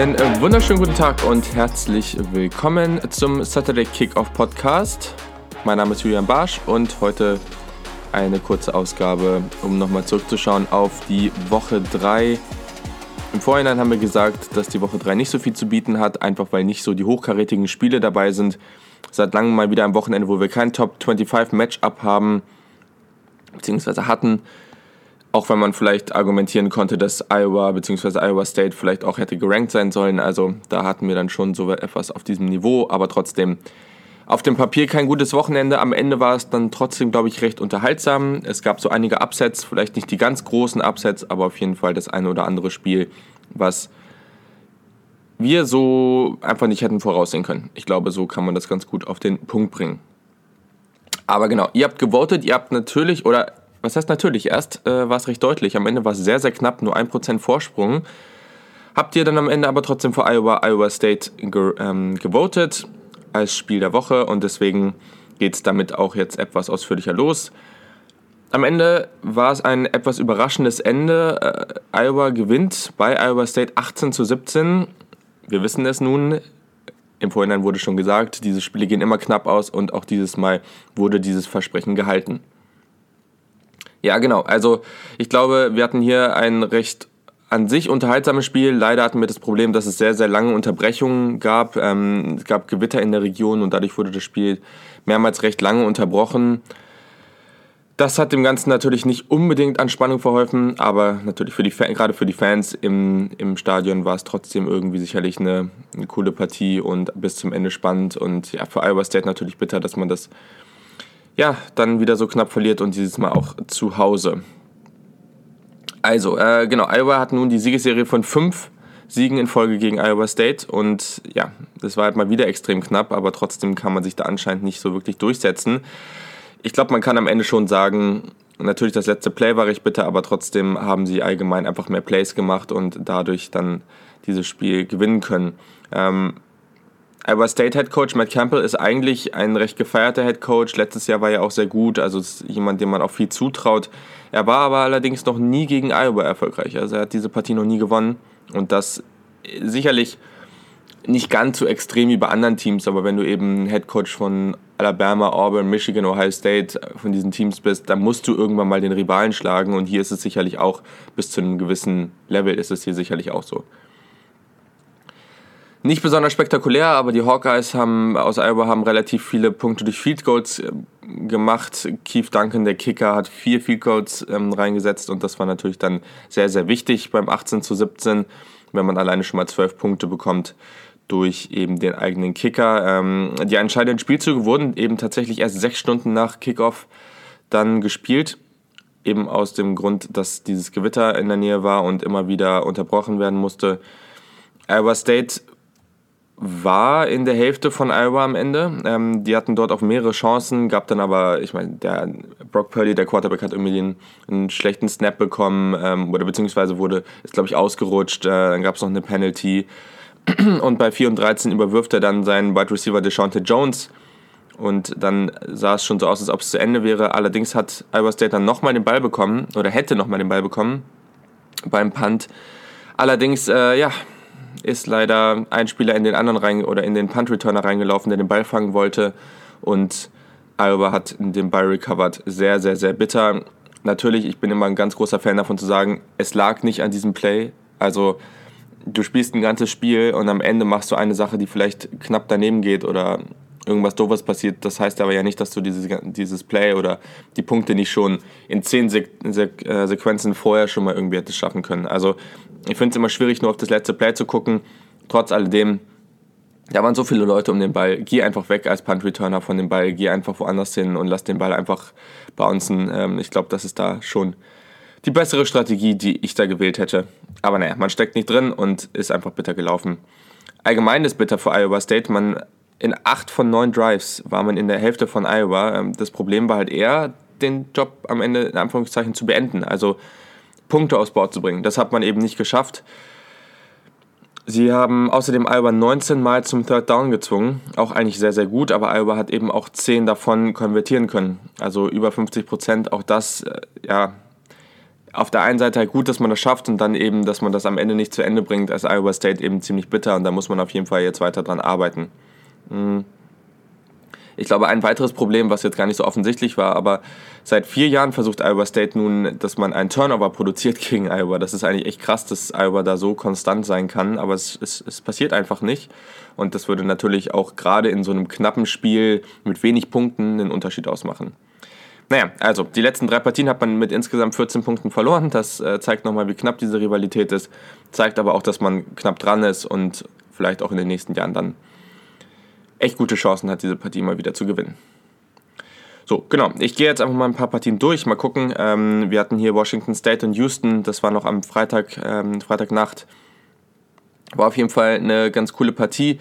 Einen äh, wunderschönen guten Tag und herzlich willkommen zum Saturday Kickoff Podcast. Mein Name ist Julian Barsch und heute eine kurze Ausgabe, um nochmal zurückzuschauen auf die Woche 3. Im Vorhinein haben wir gesagt, dass die Woche 3 nicht so viel zu bieten hat, einfach weil nicht so die hochkarätigen Spiele dabei sind. Seit langem mal wieder ein Wochenende, wo wir kein Top 25 Matchup haben, beziehungsweise hatten. Auch wenn man vielleicht argumentieren konnte, dass Iowa bzw. Iowa State vielleicht auch hätte gerankt sein sollen. Also da hatten wir dann schon so etwas auf diesem Niveau, aber trotzdem auf dem Papier kein gutes Wochenende. Am Ende war es dann trotzdem, glaube ich, recht unterhaltsam. Es gab so einige Upsets, vielleicht nicht die ganz großen Upsets, aber auf jeden Fall das eine oder andere Spiel, was wir so einfach nicht hätten voraussehen können. Ich glaube, so kann man das ganz gut auf den Punkt bringen. Aber genau, ihr habt gewotet, ihr habt natürlich, oder was heißt natürlich? Erst äh, war es recht deutlich. Am Ende war es sehr, sehr knapp, nur 1% Vorsprung. Habt ihr dann am Ende aber trotzdem für Iowa, Iowa State ge ähm, gewotet als Spiel der Woche und deswegen geht es damit auch jetzt etwas ausführlicher los. Am Ende war es ein etwas überraschendes Ende. Äh, Iowa gewinnt bei Iowa State 18 zu 17. Wir wissen es nun. Im Vorhinein wurde schon gesagt, diese Spiele gehen immer knapp aus und auch dieses Mal wurde dieses Versprechen gehalten. Ja, genau. Also ich glaube, wir hatten hier ein recht an sich unterhaltsames Spiel. Leider hatten wir das Problem, dass es sehr, sehr lange Unterbrechungen gab. Ähm, es gab Gewitter in der Region und dadurch wurde das Spiel mehrmals recht lange unterbrochen. Das hat dem Ganzen natürlich nicht unbedingt an Spannung verholfen, aber natürlich für die, gerade für die Fans im, im Stadion war es trotzdem irgendwie sicherlich eine, eine coole Partie und bis zum Ende spannend. Und ja, für Iowa State natürlich bitter, dass man das ja, dann wieder so knapp verliert und dieses Mal auch zu Hause. Also, äh, genau, Iowa hat nun die Siegesserie von fünf Siegen in Folge gegen Iowa State und ja, das war halt mal wieder extrem knapp, aber trotzdem kann man sich da anscheinend nicht so wirklich durchsetzen. Ich glaube, man kann am Ende schon sagen, natürlich das letzte Play war recht bitter, aber trotzdem haben sie allgemein einfach mehr Plays gemacht und dadurch dann dieses Spiel gewinnen können. Ähm, Iowa State Head Coach Matt Campbell ist eigentlich ein recht gefeierter Head Coach. Letztes Jahr war er auch sehr gut, also jemand, dem man auch viel zutraut. Er war aber allerdings noch nie gegen Iowa erfolgreich. Also er hat diese Partie noch nie gewonnen und das sicherlich nicht ganz so extrem wie bei anderen Teams, aber wenn du eben Head Coach von Alabama, Auburn, Michigan, Ohio State von diesen Teams bist, dann musst du irgendwann mal den Rivalen schlagen und hier ist es sicherlich auch bis zu einem gewissen Level ist es hier sicherlich auch so. Nicht besonders spektakulär, aber die Hawkeyes haben, aus Iowa haben relativ viele Punkte durch Field Goals äh, gemacht. Keith Duncan, der Kicker, hat vier Field Goals ähm, reingesetzt und das war natürlich dann sehr, sehr wichtig beim 18 zu 17, wenn man alleine schon mal zwölf Punkte bekommt durch eben den eigenen Kicker. Ähm, die entscheidenden Spielzüge wurden eben tatsächlich erst sechs Stunden nach Kickoff dann gespielt. Eben aus dem Grund, dass dieses Gewitter in der Nähe war und immer wieder unterbrochen werden musste. Iowa State war in der Hälfte von Iowa am Ende. Ähm, die hatten dort auch mehrere Chancen, gab dann aber, ich meine, der Brock Purdy, der Quarterback, hat irgendwie einen, einen schlechten Snap bekommen ähm, oder beziehungsweise wurde, ist glaube ich ausgerutscht. Äh, dann gab es noch eine Penalty und bei 4 und 13 überwirft er dann seinen Wide Receiver DeShaunte Jones und dann sah es schon so aus, als ob es zu Ende wäre. Allerdings hat Iowa State dann nochmal den Ball bekommen oder hätte nochmal den Ball bekommen beim Punt. Allerdings, äh, ja, ist leider ein Spieler in den anderen rein oder in den Punt Returner reingelaufen, der den Ball fangen wollte und Iowa hat den Ball recovered. Sehr, sehr, sehr bitter. Natürlich, ich bin immer ein ganz großer Fan davon zu sagen, es lag nicht an diesem Play. Also du spielst ein ganzes Spiel und am Ende machst du eine Sache, die vielleicht knapp daneben geht oder irgendwas Doofes passiert. Das heißt aber ja nicht, dass du dieses, dieses Play oder die Punkte nicht schon in zehn äh, Sequenzen vorher schon mal irgendwie hättest schaffen können. Also ich finde es immer schwierig, nur auf das letzte Play zu gucken. Trotz alledem, da waren so viele Leute um den Ball. Geh einfach weg als Punt-Returner von dem Ball. Geh einfach woanders hin und lass den Ball einfach bouncen. Ähm, ich glaube, das ist da schon die bessere Strategie, die ich da gewählt hätte. Aber naja, man steckt nicht drin und ist einfach bitter gelaufen. Allgemein ist bitter für Iowa State. Man in acht von neun Drives war man in der Hälfte von Iowa. Ähm, das Problem war halt eher, den Job am Ende in Anführungszeichen zu beenden, also Punkte aufs Board zu bringen. Das hat man eben nicht geschafft. Sie haben außerdem Iowa 19 Mal zum Third Down gezwungen, auch eigentlich sehr, sehr gut, aber Iowa hat eben auch 10 davon konvertieren können, also über 50 Prozent. Auch das, äh, ja, auf der einen Seite halt gut, dass man das schafft und dann eben, dass man das am Ende nicht zu Ende bringt, als Iowa State eben ziemlich bitter und da muss man auf jeden Fall jetzt weiter dran arbeiten. Mhm. Ich glaube, ein weiteres Problem, was jetzt gar nicht so offensichtlich war, aber seit vier Jahren versucht Iowa State nun, dass man einen Turnover produziert gegen Iowa. Das ist eigentlich echt krass, dass Iowa da so konstant sein kann, aber es, es, es passiert einfach nicht. Und das würde natürlich auch gerade in so einem knappen Spiel mit wenig Punkten einen Unterschied ausmachen. Naja, also die letzten drei Partien hat man mit insgesamt 14 Punkten verloren. Das äh, zeigt nochmal, wie knapp diese Rivalität ist. Zeigt aber auch, dass man knapp dran ist und vielleicht auch in den nächsten Jahren dann echt gute Chancen hat, diese Partie mal wieder zu gewinnen. So, genau. Ich gehe jetzt einfach mal ein paar Partien durch. Mal gucken. Ähm, wir hatten hier Washington State und Houston. Das war noch am Freitag, ähm, Freitagnacht. War auf jeden Fall eine ganz coole Partie.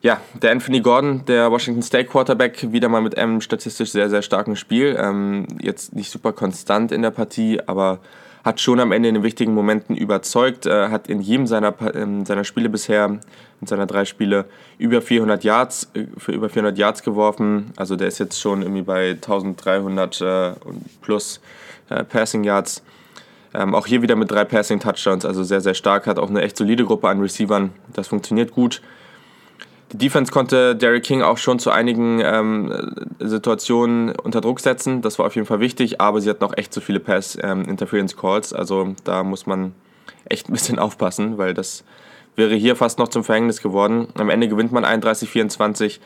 Ja, der Anthony Gordon, der Washington State Quarterback, wieder mal mit einem statistisch sehr, sehr starken Spiel. Ähm, jetzt nicht super konstant in der Partie, aber hat schon am Ende in den wichtigen Momenten überzeugt, äh, hat in jedem seiner, äh, seiner Spiele bisher, in seiner drei Spiele, über 400 Yards, äh, für über 400 Yards geworfen. Also der ist jetzt schon irgendwie bei 1300 äh, plus äh, Passing Yards. Ähm, auch hier wieder mit drei Passing Touchdowns, also sehr, sehr stark, hat auch eine echt solide Gruppe an Receivern. Das funktioniert gut. Die Defense konnte Derrick King auch schon zu einigen ähm, Situationen unter Druck setzen. Das war auf jeden Fall wichtig, aber sie hat noch echt zu viele Pass-Interference-Calls. Ähm, also da muss man echt ein bisschen aufpassen, weil das wäre hier fast noch zum Verhängnis geworden. Am Ende gewinnt man 31-24.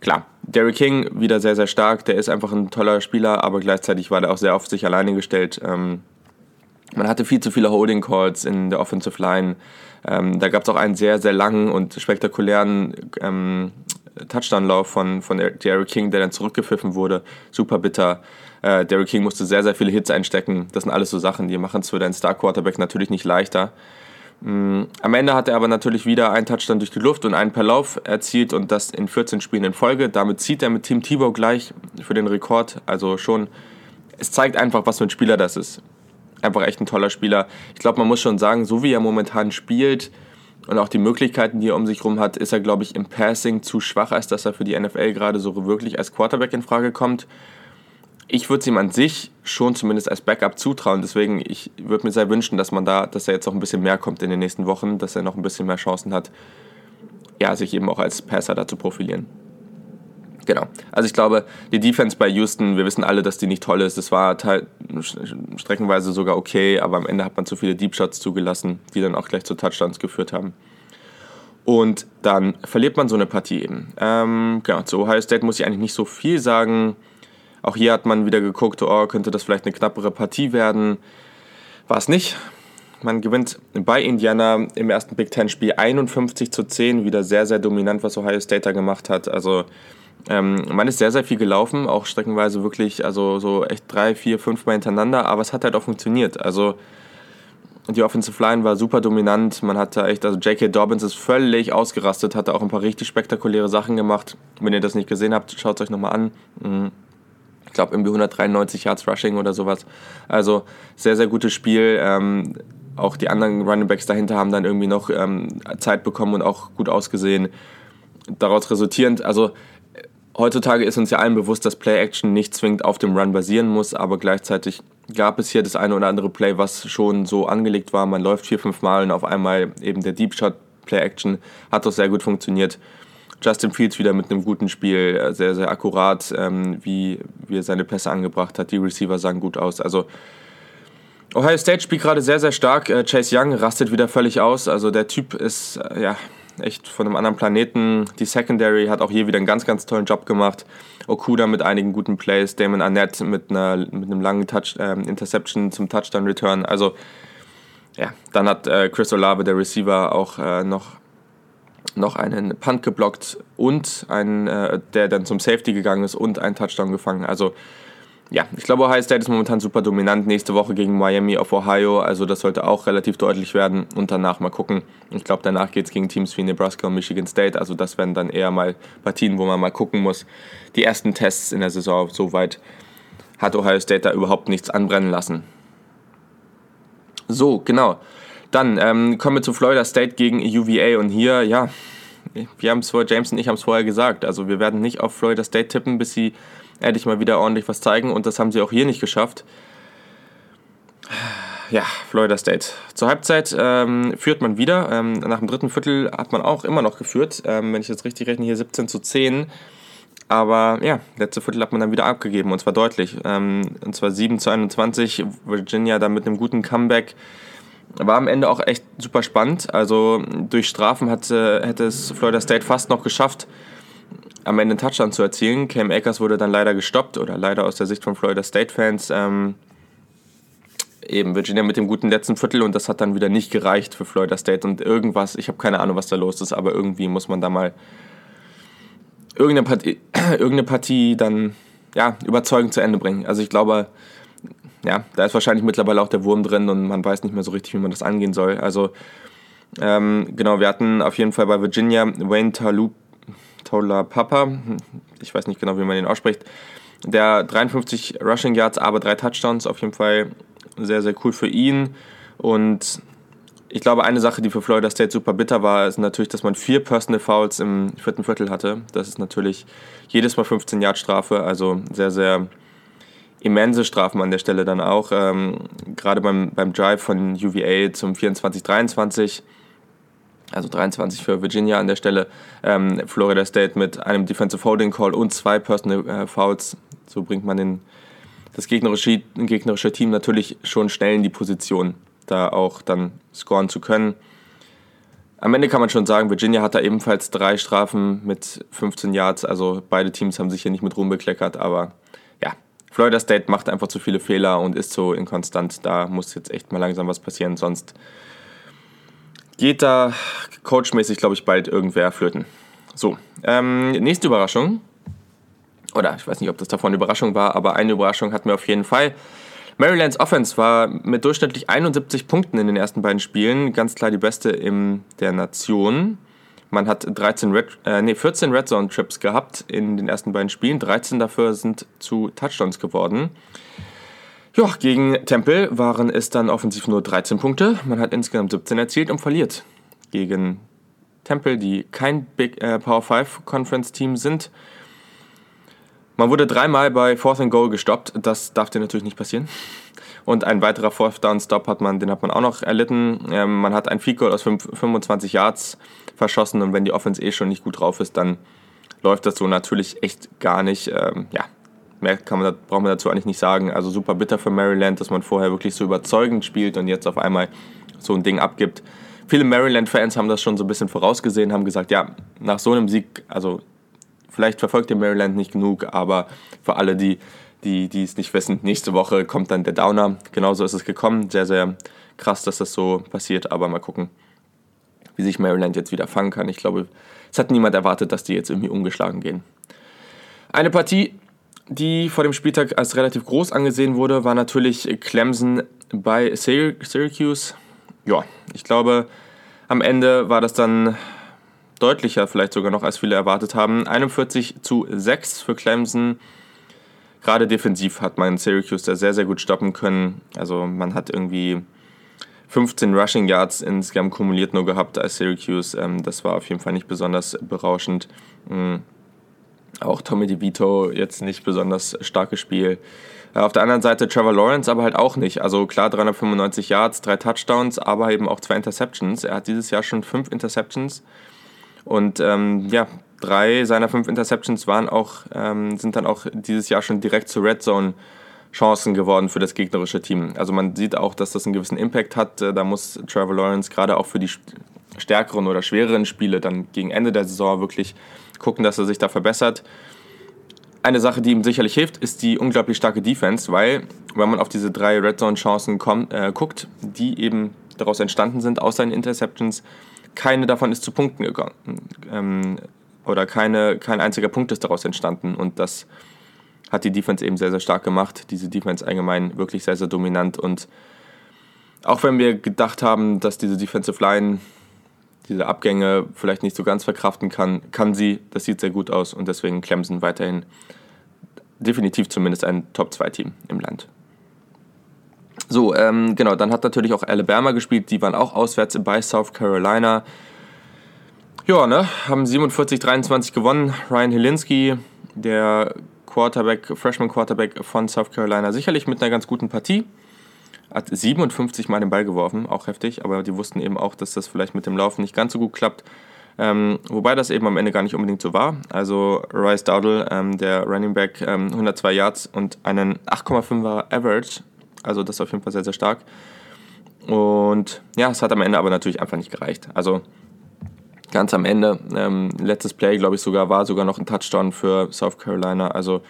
Klar, Derrick King wieder sehr, sehr stark. Der ist einfach ein toller Spieler, aber gleichzeitig war der auch sehr auf sich alleine gestellt. Ähm, man hatte viel zu viele Holding Calls in der Offensive Line. Ähm, da gab es auch einen sehr, sehr langen und spektakulären ähm, Touchdown-Lauf von, von Derrick King, der dann zurückgepfiffen wurde. Super bitter. Äh, Derrick King musste sehr, sehr viele Hits einstecken. Das sind alles so Sachen, die machen es für deinen Star-Quarterback natürlich nicht leichter. Mm, am Ende hat er aber natürlich wieder einen Touchdown durch die Luft und einen per Lauf erzielt und das in 14 Spielen in Folge. Damit zieht er mit Team Tebow gleich für den Rekord. Also schon, es zeigt einfach, was für ein Spieler das ist einfach echt ein toller Spieler. Ich glaube, man muss schon sagen, so wie er momentan spielt und auch die Möglichkeiten, die er um sich herum hat, ist er, glaube ich, im Passing zu schwach, als dass er für die NFL gerade so wirklich als Quarterback in Frage kommt. Ich würde es ihm an sich schon zumindest als Backup zutrauen. Deswegen, ich würde mir sehr wünschen, dass man da, dass er jetzt noch ein bisschen mehr kommt in den nächsten Wochen, dass er noch ein bisschen mehr Chancen hat, ja, sich eben auch als Passer da zu profilieren. Genau. Also ich glaube, die Defense bei Houston, wir wissen alle, dass die nicht toll ist. Es war streckenweise sogar okay, aber am Ende hat man zu viele Deep Shots zugelassen, die dann auch gleich zu Touchdowns geführt haben. Und dann verliert man so eine Partie eben. Ähm, genau, zu Ohio State muss ich eigentlich nicht so viel sagen. Auch hier hat man wieder geguckt, oh, könnte das vielleicht eine knappere Partie werden. War es nicht. Man gewinnt bei Indiana im ersten Big Ten-Spiel 51 zu 10, wieder sehr, sehr dominant, was Ohio State da gemacht hat. Also ähm, man ist sehr, sehr viel gelaufen, auch streckenweise wirklich, also so echt drei, vier, fünf Mal hintereinander, aber es hat halt auch funktioniert. Also die Offensive Line war super dominant. Man hatte echt, also J.K. Dobbins ist völlig ausgerastet, hatte auch ein paar richtig spektakuläre Sachen gemacht. Wenn ihr das nicht gesehen habt, schaut es euch nochmal an. Mhm. Ich glaube, irgendwie 193 Yards Rushing oder sowas. Also sehr, sehr gutes Spiel. Ähm, auch die anderen Running Backs dahinter haben dann irgendwie noch ähm, Zeit bekommen und auch gut ausgesehen. Daraus resultierend, also Heutzutage ist uns ja allen bewusst, dass Play-Action nicht zwingend auf dem Run basieren muss, aber gleichzeitig gab es hier das eine oder andere Play, was schon so angelegt war. Man läuft vier, fünf Mal und auf einmal eben der Deep Shot Play-Action hat doch sehr gut funktioniert. Justin Fields wieder mit einem guten Spiel, äh, sehr, sehr akkurat, ähm, wie, wie er seine Pässe angebracht hat. Die Receiver sahen gut aus. Also Ohio State spielt gerade sehr, sehr stark. Äh, Chase Young rastet wieder völlig aus. Also der Typ ist, äh, ja, echt von einem anderen Planeten. Die Secondary hat auch hier wieder einen ganz, ganz tollen Job gemacht. Okuda mit einigen guten Plays, Damon Arnett mit, einer, mit einem langen Touch, äh, Interception zum Touchdown-Return. Also, ja, dann hat äh, Chris Olave, der Receiver, auch äh, noch, noch einen Punt geblockt und einen, äh, der dann zum Safety gegangen ist und einen Touchdown gefangen. Also, ja, ich glaube, Ohio State ist momentan super dominant. Nächste Woche gegen Miami auf Ohio, also das sollte auch relativ deutlich werden. Und danach mal gucken. Ich glaube, danach geht es gegen Teams wie Nebraska und Michigan State. Also das werden dann eher mal Partien, wo man mal gucken muss. Die ersten Tests in der Saison, soweit hat Ohio State da überhaupt nichts anbrennen lassen. So, genau. Dann ähm, kommen wir zu Florida State gegen UVA. Und hier, ja, wir haben es vorher, James und ich haben es vorher gesagt. Also wir werden nicht auf Florida State tippen, bis sie endlich mal wieder ordentlich was zeigen und das haben sie auch hier nicht geschafft. ja, Florida State. Zur Halbzeit ähm, führt man wieder. Ähm, nach dem dritten Viertel hat man auch immer noch geführt. Ähm, wenn ich jetzt richtig rechne, hier 17 zu 10. Aber ja, letzte Viertel hat man dann wieder abgegeben und zwar deutlich. Ähm, und zwar 7 zu 21. Virginia dann mit einem guten Comeback. War am Ende auch echt super spannend. Also durch Strafen hatte, hätte es Florida State fast noch geschafft, am Ende einen Touchdown zu erzielen. Cam Akers wurde dann leider gestoppt oder leider aus der Sicht von Florida State-Fans. Ähm, eben Virginia mit dem guten letzten Viertel und das hat dann wieder nicht gereicht für Florida State und irgendwas, ich habe keine Ahnung, was da los ist, aber irgendwie muss man da mal irgendeine Partie, irgendeine Partie dann ja, überzeugend zu Ende bringen. Also ich glaube, ja, da ist wahrscheinlich mittlerweile auch der Wurm drin und man weiß nicht mehr so richtig, wie man das angehen soll. Also ähm, genau, wir hatten auf jeden Fall bei Virginia Wayne Talup, Papa, ich weiß nicht genau, wie man den ausspricht, der 53 Rushing Yards, aber drei Touchdowns, auf jeden Fall sehr, sehr cool für ihn. Und ich glaube, eine Sache, die für Florida State super bitter war, ist natürlich, dass man vier Personal Fouls im vierten Viertel hatte. Das ist natürlich jedes Mal 15 Yard Strafe, also sehr, sehr immense Strafen an der Stelle dann auch. Ähm, gerade beim, beim Drive von UVA zum 24-23, also 23 für Virginia an der Stelle, ähm, Florida State mit einem Defensive Holding Call und zwei Personal äh, Fouls. So bringt man den das gegnerische, gegnerische Team natürlich schon schnell in die Position, da auch dann scoren zu können. Am Ende kann man schon sagen, Virginia hat da ebenfalls drei Strafen mit 15 Yards. Also beide Teams haben sich hier nicht mit Ruhm bekleckert, aber ja, Florida State macht einfach zu viele Fehler und ist so inkonstant. Da muss jetzt echt mal langsam was passieren, sonst geht da coachmäßig, glaube ich, bald irgendwer flöten. So, ähm, nächste Überraschung oder ich weiß nicht, ob das davon eine Überraschung war, aber eine Überraschung hatten wir auf jeden Fall. Marylands Offense war mit durchschnittlich 71 Punkten in den ersten beiden Spielen ganz klar die beste in der Nation. Man hat 13 Red, äh, nee, 14 Red Zone Trips gehabt in den ersten beiden Spielen. 13 dafür sind zu Touchdowns geworden. Ja, gegen Temple waren es dann offensiv nur 13 Punkte. Man hat insgesamt 17 erzielt und verliert. Gegen Temple, die kein Big äh, Power 5 Conference Team sind, man wurde dreimal bei Fourth and Goal gestoppt. Das darf dir natürlich nicht passieren. Und ein weiterer Fourth Down Stop hat man, den hat man auch noch erlitten. Ähm, man hat ein Field Goal aus 25 Yards verschossen und wenn die Offense eh schon nicht gut drauf ist, dann läuft das so natürlich echt gar nicht. Ähm, ja, mehr kann man, braucht man dazu eigentlich nicht sagen. Also super bitter für Maryland, dass man vorher wirklich so überzeugend spielt und jetzt auf einmal so ein Ding abgibt. Viele Maryland-Fans haben das schon so ein bisschen vorausgesehen, haben gesagt, ja, nach so einem Sieg, also Vielleicht verfolgt ihr Maryland nicht genug, aber für alle, die, die, die es nicht wissen, nächste Woche kommt dann der Downer. Genauso ist es gekommen. Sehr, sehr krass, dass das so passiert, aber mal gucken, wie sich Maryland jetzt wieder fangen kann. Ich glaube, es hat niemand erwartet, dass die jetzt irgendwie ungeschlagen gehen. Eine Partie, die vor dem Spieltag als relativ groß angesehen wurde, war natürlich Clemson bei Syracuse. Ja, ich glaube, am Ende war das dann deutlicher vielleicht sogar noch, als viele erwartet haben. 41 zu 6 für Clemson. Gerade defensiv hat man Syracuse da sehr, sehr gut stoppen können. Also man hat irgendwie 15 Rushing Yards insgesamt kumuliert nur gehabt als Syracuse. Ähm, das war auf jeden Fall nicht besonders berauschend. Mhm. Auch Tommy DeVito jetzt nicht besonders starkes Spiel. Äh, auf der anderen Seite Trevor Lawrence aber halt auch nicht. Also klar 395 Yards, drei Touchdowns, aber eben auch zwei Interceptions. Er hat dieses Jahr schon fünf Interceptions. Und ähm, ja, drei seiner fünf Interceptions waren auch, ähm, sind dann auch dieses Jahr schon direkt zu Red Zone Chancen geworden für das gegnerische Team. Also man sieht auch, dass das einen gewissen Impact hat. Äh, da muss Trevor Lawrence gerade auch für die stärkeren oder schwereren Spiele dann gegen Ende der Saison wirklich gucken, dass er sich da verbessert. Eine Sache, die ihm sicherlich hilft, ist die unglaublich starke Defense, weil wenn man auf diese drei Red Zone Chancen kommt, äh, guckt, die eben daraus entstanden sind aus seinen Interceptions, keine davon ist zu Punkten gegangen. Ähm, oder keine, kein einziger Punkt ist daraus entstanden. Und das hat die Defense eben sehr, sehr stark gemacht. Diese Defense allgemein wirklich sehr, sehr dominant. Und auch wenn wir gedacht haben, dass diese Defensive Line diese Abgänge vielleicht nicht so ganz verkraften kann, kann sie. Das sieht sehr gut aus und deswegen Clemson weiterhin definitiv zumindest ein Top-2-Team im Land. So, ähm, genau, dann hat natürlich auch Alabama gespielt, die waren auch auswärts bei South Carolina. Ja, ne, haben 47-23 gewonnen. Ryan Helinski, der Quarterback, Freshman Quarterback von South Carolina, sicherlich mit einer ganz guten Partie. hat 57 Mal den Ball geworfen, auch heftig, aber die wussten eben auch, dass das vielleicht mit dem Laufen nicht ganz so gut klappt. Ähm, wobei das eben am Ende gar nicht unbedingt so war. Also Rice Dowdle, ähm, der Running Back, ähm, 102 Yards und einen 8,5er Average. Also das ist auf jeden Fall sehr, sehr stark. Und ja, es hat am Ende aber natürlich einfach nicht gereicht. Also ganz am Ende, ähm, letztes Play, glaube ich sogar, war sogar noch ein Touchdown für South Carolina. Also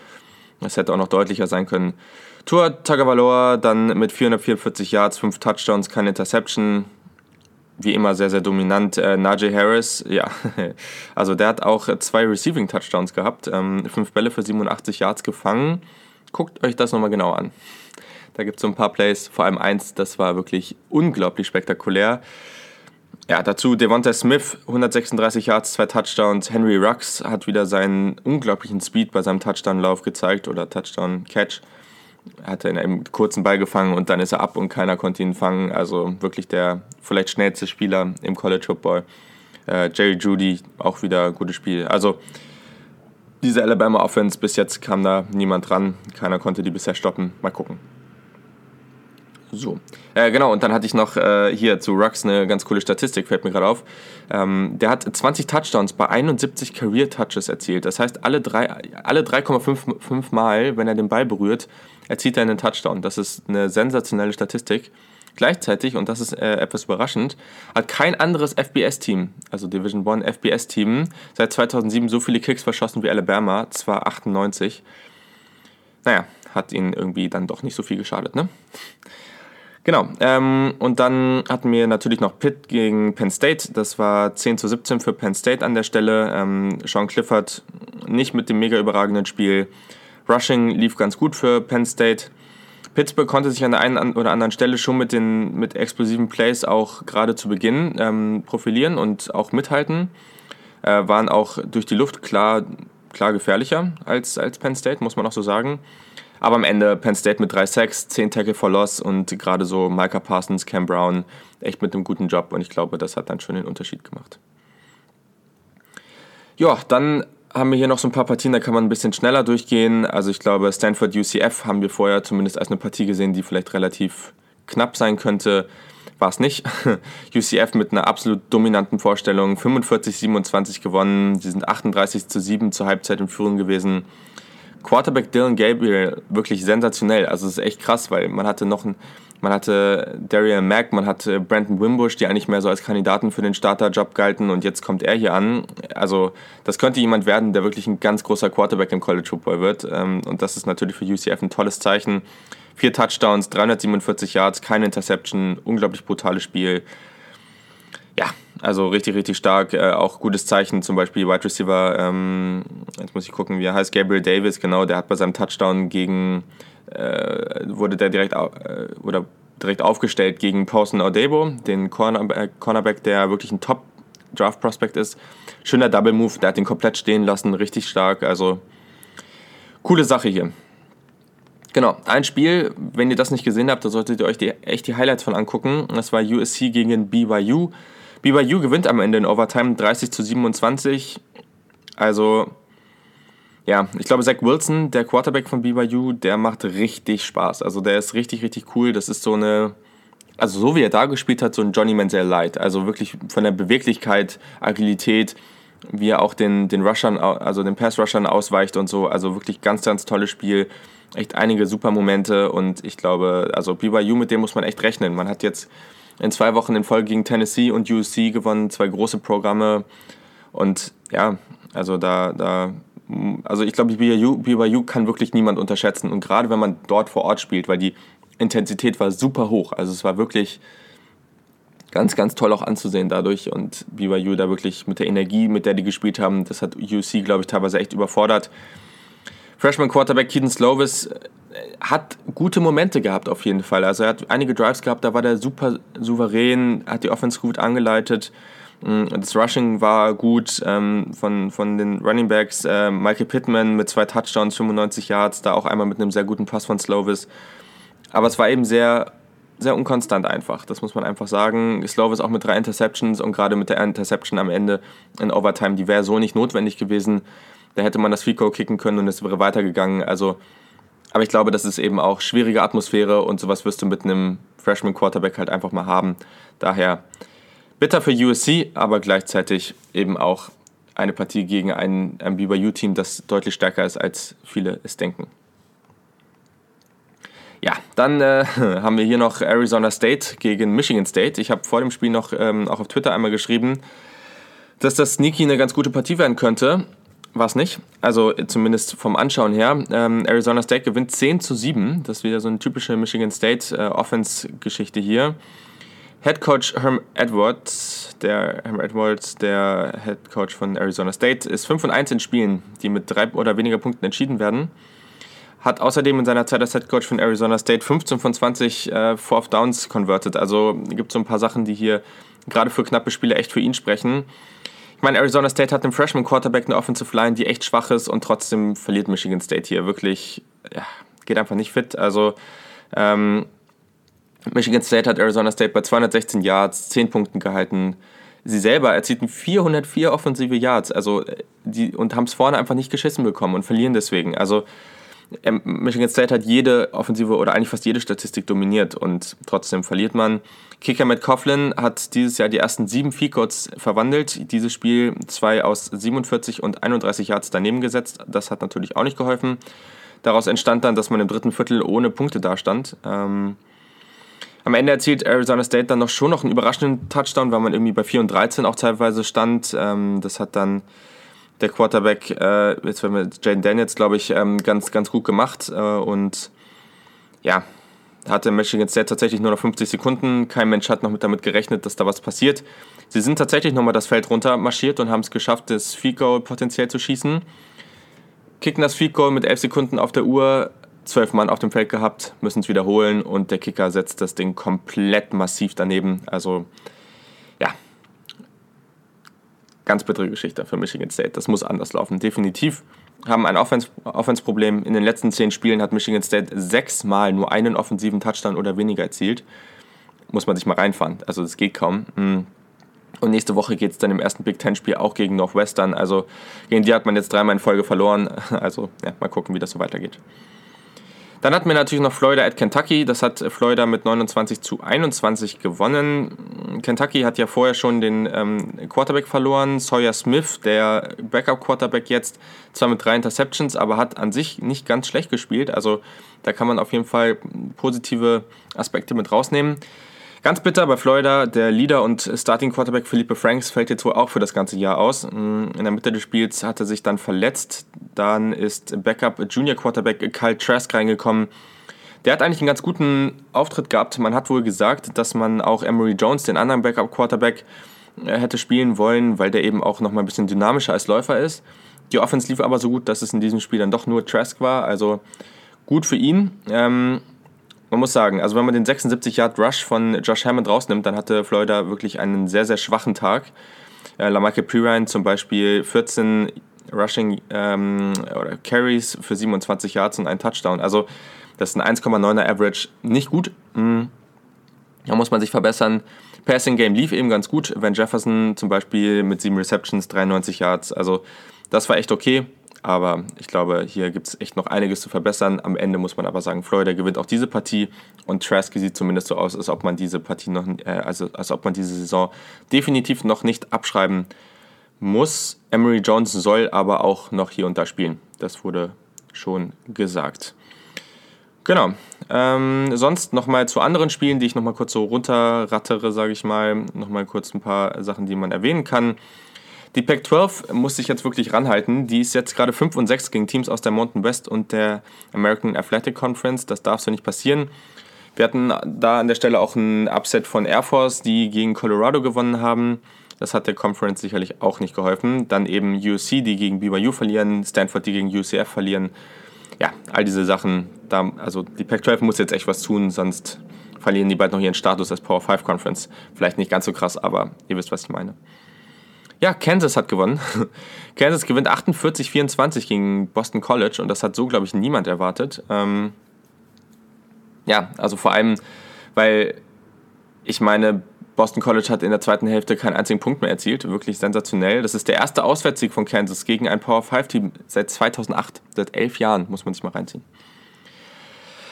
es hätte auch noch deutlicher sein können. Tour Tagovailoa dann mit 444 Yards, 5 Touchdowns, keine Interception. Wie immer sehr, sehr dominant. Äh, Najee Harris, ja, also der hat auch zwei Receiving Touchdowns gehabt, ähm, fünf Bälle für 87 Yards gefangen. Guckt euch das nochmal genau an. Da gibt es so ein paar Plays, vor allem eins, das war wirklich unglaublich spektakulär. Ja, dazu Devonta Smith, 136 Yards, zwei Touchdowns. Henry Rux hat wieder seinen unglaublichen Speed bei seinem Touchdown-Lauf gezeigt oder Touchdown-Catch. Er hatte einen kurzen Ball gefangen und dann ist er ab und keiner konnte ihn fangen. Also wirklich der vielleicht schnellste Spieler im College Football. Äh, Jerry Judy, auch wieder gutes Spiel. Also diese Alabama Offense, bis jetzt kam da niemand dran. Keiner konnte die bisher stoppen. Mal gucken. So. Äh, genau, und dann hatte ich noch äh, hier zu Rux eine ganz coole Statistik, fällt mir gerade auf. Ähm, der hat 20 Touchdowns bei 71 Career Touches erzielt. Das heißt, alle 3,5 alle Mal, wenn er den Ball berührt, erzielt er einen Touchdown. Das ist eine sensationelle Statistik. Gleichzeitig, und das ist äh, etwas überraschend, hat kein anderes FBS-Team, also Division One FBS-Team, seit 2007 so viele Kicks verschossen wie Alabama, zwar 98. Naja, hat ihnen irgendwie dann doch nicht so viel geschadet, ne? Genau, ähm, und dann hatten wir natürlich noch Pitt gegen Penn State. Das war 10 zu 17 für Penn State an der Stelle. Ähm, Sean Clifford nicht mit dem mega überragenden Spiel. Rushing lief ganz gut für Penn State. Pittsburgh konnte sich an der einen oder anderen Stelle schon mit den mit explosiven Plays auch gerade zu Beginn ähm, profilieren und auch mithalten. Äh, waren auch durch die Luft klar, klar gefährlicher als, als Penn State, muss man auch so sagen. Aber am Ende Penn State mit 3 Sacks, 10 Tackle for Loss und gerade so Micah Parsons, Cam Brown echt mit einem guten Job und ich glaube, das hat dann schon den Unterschied gemacht. Ja, dann haben wir hier noch so ein paar Partien, da kann man ein bisschen schneller durchgehen. Also ich glaube, Stanford UCF haben wir vorher zumindest als eine Partie gesehen, die vielleicht relativ knapp sein könnte. War es nicht. UCF mit einer absolut dominanten Vorstellung, 45-27 gewonnen. Sie sind 38 zu 7 zur Halbzeit in Führung gewesen. Quarterback Dylan Gabriel wirklich sensationell. Also es ist echt krass, weil man hatte noch ein, man hatte Darian Mack, man hatte Brandon Wimbush, die eigentlich mehr so als Kandidaten für den Starterjob galten und jetzt kommt er hier an. Also das könnte jemand werden, der wirklich ein ganz großer Quarterback im College Football wird ähm, und das ist natürlich für UCF ein tolles Zeichen. Vier Touchdowns, 347 Yards, keine Interception, unglaublich brutales Spiel. Ja, also richtig, richtig stark. Äh, auch gutes Zeichen, zum Beispiel Wide Receiver, ähm, jetzt muss ich gucken, wie er heißt, Gabriel Davis, genau, der hat bei seinem Touchdown gegen, äh, wurde der direkt, äh, oder direkt aufgestellt gegen Pausen Odebo, den Corner, äh, Cornerback, der wirklich ein Top Draft Prospect ist. Schöner Double Move, der hat den komplett stehen lassen, richtig stark, also coole Sache hier. Genau, ein Spiel, wenn ihr das nicht gesehen habt, da solltet ihr euch die, echt die Highlights von angucken. Das war USC gegen BYU. BYU gewinnt am Ende in Overtime 30 zu 27. Also, ja, ich glaube, Zach Wilson, der Quarterback von BYU, der macht richtig Spaß. Also, der ist richtig, richtig cool. Das ist so eine, also so wie er da gespielt hat, so ein Johnny Manziel Light. Also wirklich von der Beweglichkeit, Agilität, wie er auch den, den Rushern, also den Pass-Rushern ausweicht und so. Also wirklich ganz, ganz tolles Spiel. Echt einige super Momente und ich glaube, also BYU, mit dem muss man echt rechnen. Man hat jetzt in zwei Wochen in Folge gegen Tennessee und USC gewonnen, zwei große Programme. Und ja, also da, da also ich glaube, BYU, BYU kann wirklich niemand unterschätzen. Und gerade wenn man dort vor Ort spielt, weil die Intensität war super hoch. Also es war wirklich ganz, ganz toll auch anzusehen dadurch. Und BYU da wirklich mit der Energie, mit der die gespielt haben, das hat UC, glaube ich, teilweise echt überfordert. Freshman Quarterback Keaton Slovis hat gute Momente gehabt auf jeden Fall. Also er hat einige Drives gehabt, da war der super souverän, hat die Offense gut angeleitet. Mm, das Rushing war gut ähm, von, von den Running Backs. Äh, Michael Pittman mit zwei Touchdowns, 95 Yards, da auch einmal mit einem sehr guten Pass von Slovis. Aber es war eben sehr, sehr unkonstant einfach, das muss man einfach sagen. Slovis auch mit drei Interceptions und gerade mit der Interception am Ende in Overtime, die wäre so nicht notwendig gewesen. Da hätte man das Fico kicken können und es wäre weitergegangen. Also Aber ich glaube, das ist eben auch schwierige Atmosphäre und sowas wirst du mit einem Freshman Quarterback halt einfach mal haben. Daher bitter für USC, aber gleichzeitig eben auch eine Partie gegen ein, ein BYU-Team, das deutlich stärker ist, als viele es denken. Ja, dann äh, haben wir hier noch Arizona State gegen Michigan State. Ich habe vor dem Spiel noch ähm, auch auf Twitter einmal geschrieben, dass das Sneaky eine ganz gute Partie werden könnte. War es nicht. Also zumindest vom Anschauen her. Ähm, Arizona State gewinnt 10 zu 7. Das ist wieder so eine typische Michigan State äh, Offense-Geschichte hier. Head Coach Herm Edwards, der Herm Edwards, der Head Coach von Arizona State, ist 5 und 1 in Spielen, die mit drei oder weniger Punkten entschieden werden. Hat außerdem in seiner Zeit als Head Coach von Arizona State 15 von 20 äh, Fourth Downs converted. Also gibt es so ein paar Sachen, die hier gerade für knappe Spiele echt für ihn sprechen. Ich meine, Arizona State hat einen Freshman Quarterback, eine Offensive Line, die echt schwach ist und trotzdem verliert Michigan State hier wirklich, ja, geht einfach nicht fit. Also ähm, Michigan State hat Arizona State bei 216 Yards, 10 Punkten gehalten. Sie selber erzielten 404 offensive Yards also äh, die, und haben es vorne einfach nicht geschissen bekommen und verlieren deswegen. Also Michigan State hat jede offensive oder eigentlich fast jede Statistik dominiert und trotzdem verliert man. Kicker Matt Coughlin hat dieses Jahr die ersten sieben Feed-Codes verwandelt. Dieses Spiel zwei aus 47 und 31 Yards daneben gesetzt. Das hat natürlich auch nicht geholfen. Daraus entstand dann, dass man im dritten Viertel ohne Punkte dastand. Ähm, am Ende erzielt Arizona State dann noch schon noch einen überraschenden Touchdown, weil man irgendwie bei 4 und 13 auch teilweise stand. Ähm, das hat dann der Quarterback, äh, jetzt wenn wir Jaden Daniels, glaube ich, ähm, ganz, ganz gut gemacht. Äh, und ja, hatte Michigan State tatsächlich nur noch 50 Sekunden. Kein Mensch hat noch mit damit gerechnet, dass da was passiert. Sie sind tatsächlich nochmal das Feld runter marschiert und haben es geschafft, das Field Goal potenziell zu schießen. Kicken das Field Goal mit 11 Sekunden auf der Uhr, zwölf Mann auf dem Feld gehabt, müssen es wiederholen und der Kicker setzt das Ding komplett massiv daneben. Also ganz bittere Geschichte für Michigan State. Das muss anders laufen, definitiv. Haben ein Offense-Problem. In den letzten zehn Spielen hat Michigan State sechsmal nur einen offensiven Touchdown oder weniger erzielt. Muss man sich mal reinfahren. Also das geht kaum. Hm. Und nächste Woche geht es dann im ersten Big Ten-Spiel auch gegen Northwestern. Also gegen die hat man jetzt dreimal in Folge verloren. Also ja, mal gucken, wie das so weitergeht. Dann hatten wir natürlich noch Florida at Kentucky. Das hat Florida mit 29 zu 21 gewonnen. Kentucky hat ja vorher schon den ähm, Quarterback verloren. Sawyer Smith, der Backup-Quarterback jetzt, zwar mit drei Interceptions, aber hat an sich nicht ganz schlecht gespielt. Also da kann man auf jeden Fall positive Aspekte mit rausnehmen. Ganz bitter bei Florida, der Leader und Starting Quarterback Philippe Franks fällt jetzt wohl auch für das ganze Jahr aus. In der Mitte des Spiels hat er sich dann verletzt. Dann ist Backup Junior Quarterback Kyle Trask reingekommen. Der hat eigentlich einen ganz guten Auftritt gehabt. Man hat wohl gesagt, dass man auch Emery Jones, den anderen Backup Quarterback, äh, hätte spielen wollen, weil der eben auch noch mal ein bisschen dynamischer als Läufer ist. Die Offense lief aber so gut, dass es in diesem Spiel dann doch nur Trask war. Also gut für ihn. Ähm, man muss sagen, also wenn man den 76 Yard Rush von Josh Hammond rausnimmt, dann hatte Florida wirklich einen sehr, sehr schwachen Tag. Äh, Lamarcus Pirine zum Beispiel 14 Rushing ähm, oder Carries für 27 Yards und ein Touchdown. Also das ist ein 1,9er Average. Nicht gut. Mhm. Da muss man sich verbessern. Passing Game lief eben ganz gut. Van Jefferson zum Beispiel mit 7 Receptions, 93 Yards. Also das war echt okay. Aber ich glaube, hier gibt es echt noch einiges zu verbessern. Am Ende muss man aber sagen, Florida gewinnt auch diese Partie und Trask sieht zumindest so aus, als ob man diese Partie noch, äh, also als ob man diese Saison definitiv noch nicht abschreiben muss. Emery Jones soll aber auch noch hier und da spielen. Das wurde schon gesagt. Genau. Ähm, sonst nochmal zu anderen Spielen, die ich nochmal kurz so runterrattere, sage ich mal. Nochmal kurz ein paar Sachen, die man erwähnen kann. Die Pac-12 muss sich jetzt wirklich ranhalten. Die ist jetzt gerade 5 und 6 gegen Teams aus der Mountain West und der American Athletic Conference. Das darf so nicht passieren. Wir hatten da an der Stelle auch ein Upset von Air Force, die gegen Colorado gewonnen haben. Das hat der Conference sicherlich auch nicht geholfen. Dann eben USC, die gegen BYU verlieren, Stanford, die gegen UCF verlieren. Ja, all diese Sachen. Da, also die Pac-12 muss jetzt echt was tun, sonst verlieren die bald noch ihren Status als Power 5 Conference. Vielleicht nicht ganz so krass, aber ihr wisst, was ich meine. Ja, Kansas hat gewonnen. Kansas gewinnt 48-24 gegen Boston College und das hat so, glaube ich, niemand erwartet. Ähm, ja, also vor allem, weil ich meine, Boston College hat in der zweiten Hälfte keinen einzigen Punkt mehr erzielt. Wirklich sensationell. Das ist der erste Auswärtssieg von Kansas gegen ein Power 5 Team seit 2008. Seit elf Jahren, muss man sich mal reinziehen.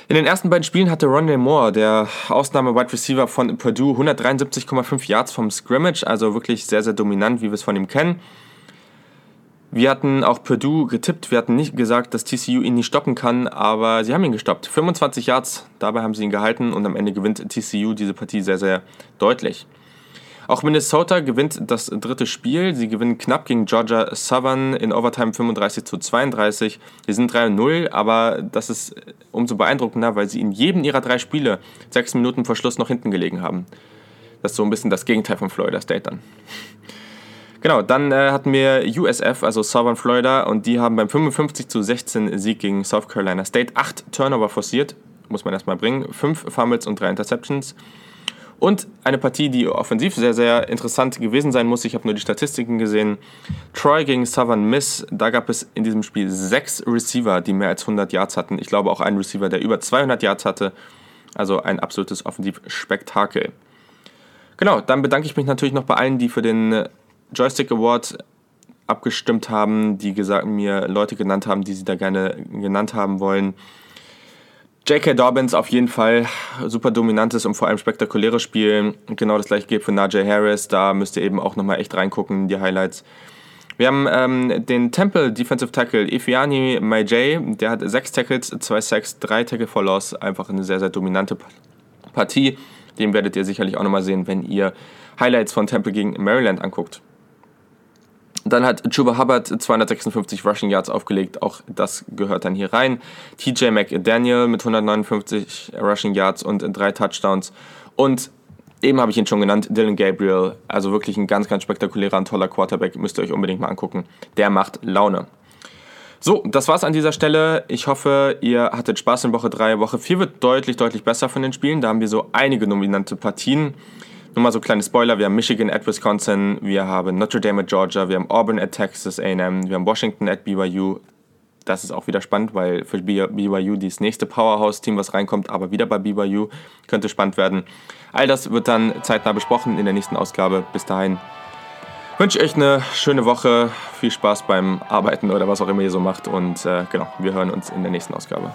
In den ersten beiden Spielen hatte Rondell Moore, der Ausnahme-Wide Receiver von Purdue, 173,5 Yards vom Scrimmage, also wirklich sehr, sehr dominant, wie wir es von ihm kennen. Wir hatten auch Purdue getippt, wir hatten nicht gesagt, dass TCU ihn nicht stoppen kann, aber sie haben ihn gestoppt. 25 Yards, dabei haben sie ihn gehalten und am Ende gewinnt TCU diese Partie sehr, sehr deutlich. Auch Minnesota gewinnt das dritte Spiel. Sie gewinnen knapp gegen Georgia Southern in Overtime 35 zu 32. Sie sind 3-0, aber das ist umso beeindruckender, weil sie in jedem ihrer drei Spiele sechs Minuten vor Schluss noch hinten gelegen haben. Das ist so ein bisschen das Gegenteil von Florida State dann. Genau, dann äh, hatten wir USF, also Southern Florida, und die haben beim 55 zu 16 Sieg gegen South Carolina State acht Turnover forciert, muss man erstmal bringen, fünf Fumbles und drei Interceptions. Und eine Partie, die offensiv sehr, sehr interessant gewesen sein muss. Ich habe nur die Statistiken gesehen. Troy gegen Southern Miss. Da gab es in diesem Spiel sechs Receiver, die mehr als 100 Yards hatten. Ich glaube auch einen Receiver, der über 200 Yards hatte. Also ein absolutes Offensivspektakel. Genau, dann bedanke ich mich natürlich noch bei allen, die für den Joystick Award abgestimmt haben, die gesagt, mir Leute genannt haben, die sie da gerne genannt haben wollen. J.K. Dobbins auf jeden Fall super dominantes und vor allem spektakuläres Spiel. Genau das gleiche gilt für Najee Harris. Da müsst ihr eben auch nochmal echt reingucken, in die Highlights. Wir haben ähm, den Temple Defensive Tackle Ifiani Maijay. Der hat sechs Tackles, zwei Sacks, drei Tackle for Loss. Einfach eine sehr, sehr dominante Partie. Den werdet ihr sicherlich auch nochmal sehen, wenn ihr Highlights von Temple gegen Maryland anguckt. Dann hat Chuba Hubbard 256 Rushing Yards aufgelegt, auch das gehört dann hier rein. TJ McDaniel mit 159 Rushing Yards und drei Touchdowns. Und eben habe ich ihn schon genannt, Dylan Gabriel, also wirklich ein ganz, ganz spektakulärer und toller Quarterback, müsst ihr euch unbedingt mal angucken. Der macht Laune. So, das war's an dieser Stelle. Ich hoffe, ihr hattet Spaß in Woche 3. Woche 4 wird deutlich, deutlich besser von den Spielen. Da haben wir so einige dominante Partien. Nur mal so kleine Spoiler, wir haben Michigan at Wisconsin, wir haben Notre Dame at Georgia, wir haben Auburn at Texas A&M, wir haben Washington at BYU. Das ist auch wieder spannend, weil für BYU das nächste Powerhouse-Team, was reinkommt, aber wieder bei BYU, könnte spannend werden. All das wird dann zeitnah besprochen in der nächsten Ausgabe. Bis dahin wünsche ich euch eine schöne Woche, viel Spaß beim Arbeiten oder was auch immer ihr so macht und äh, genau, wir hören uns in der nächsten Ausgabe.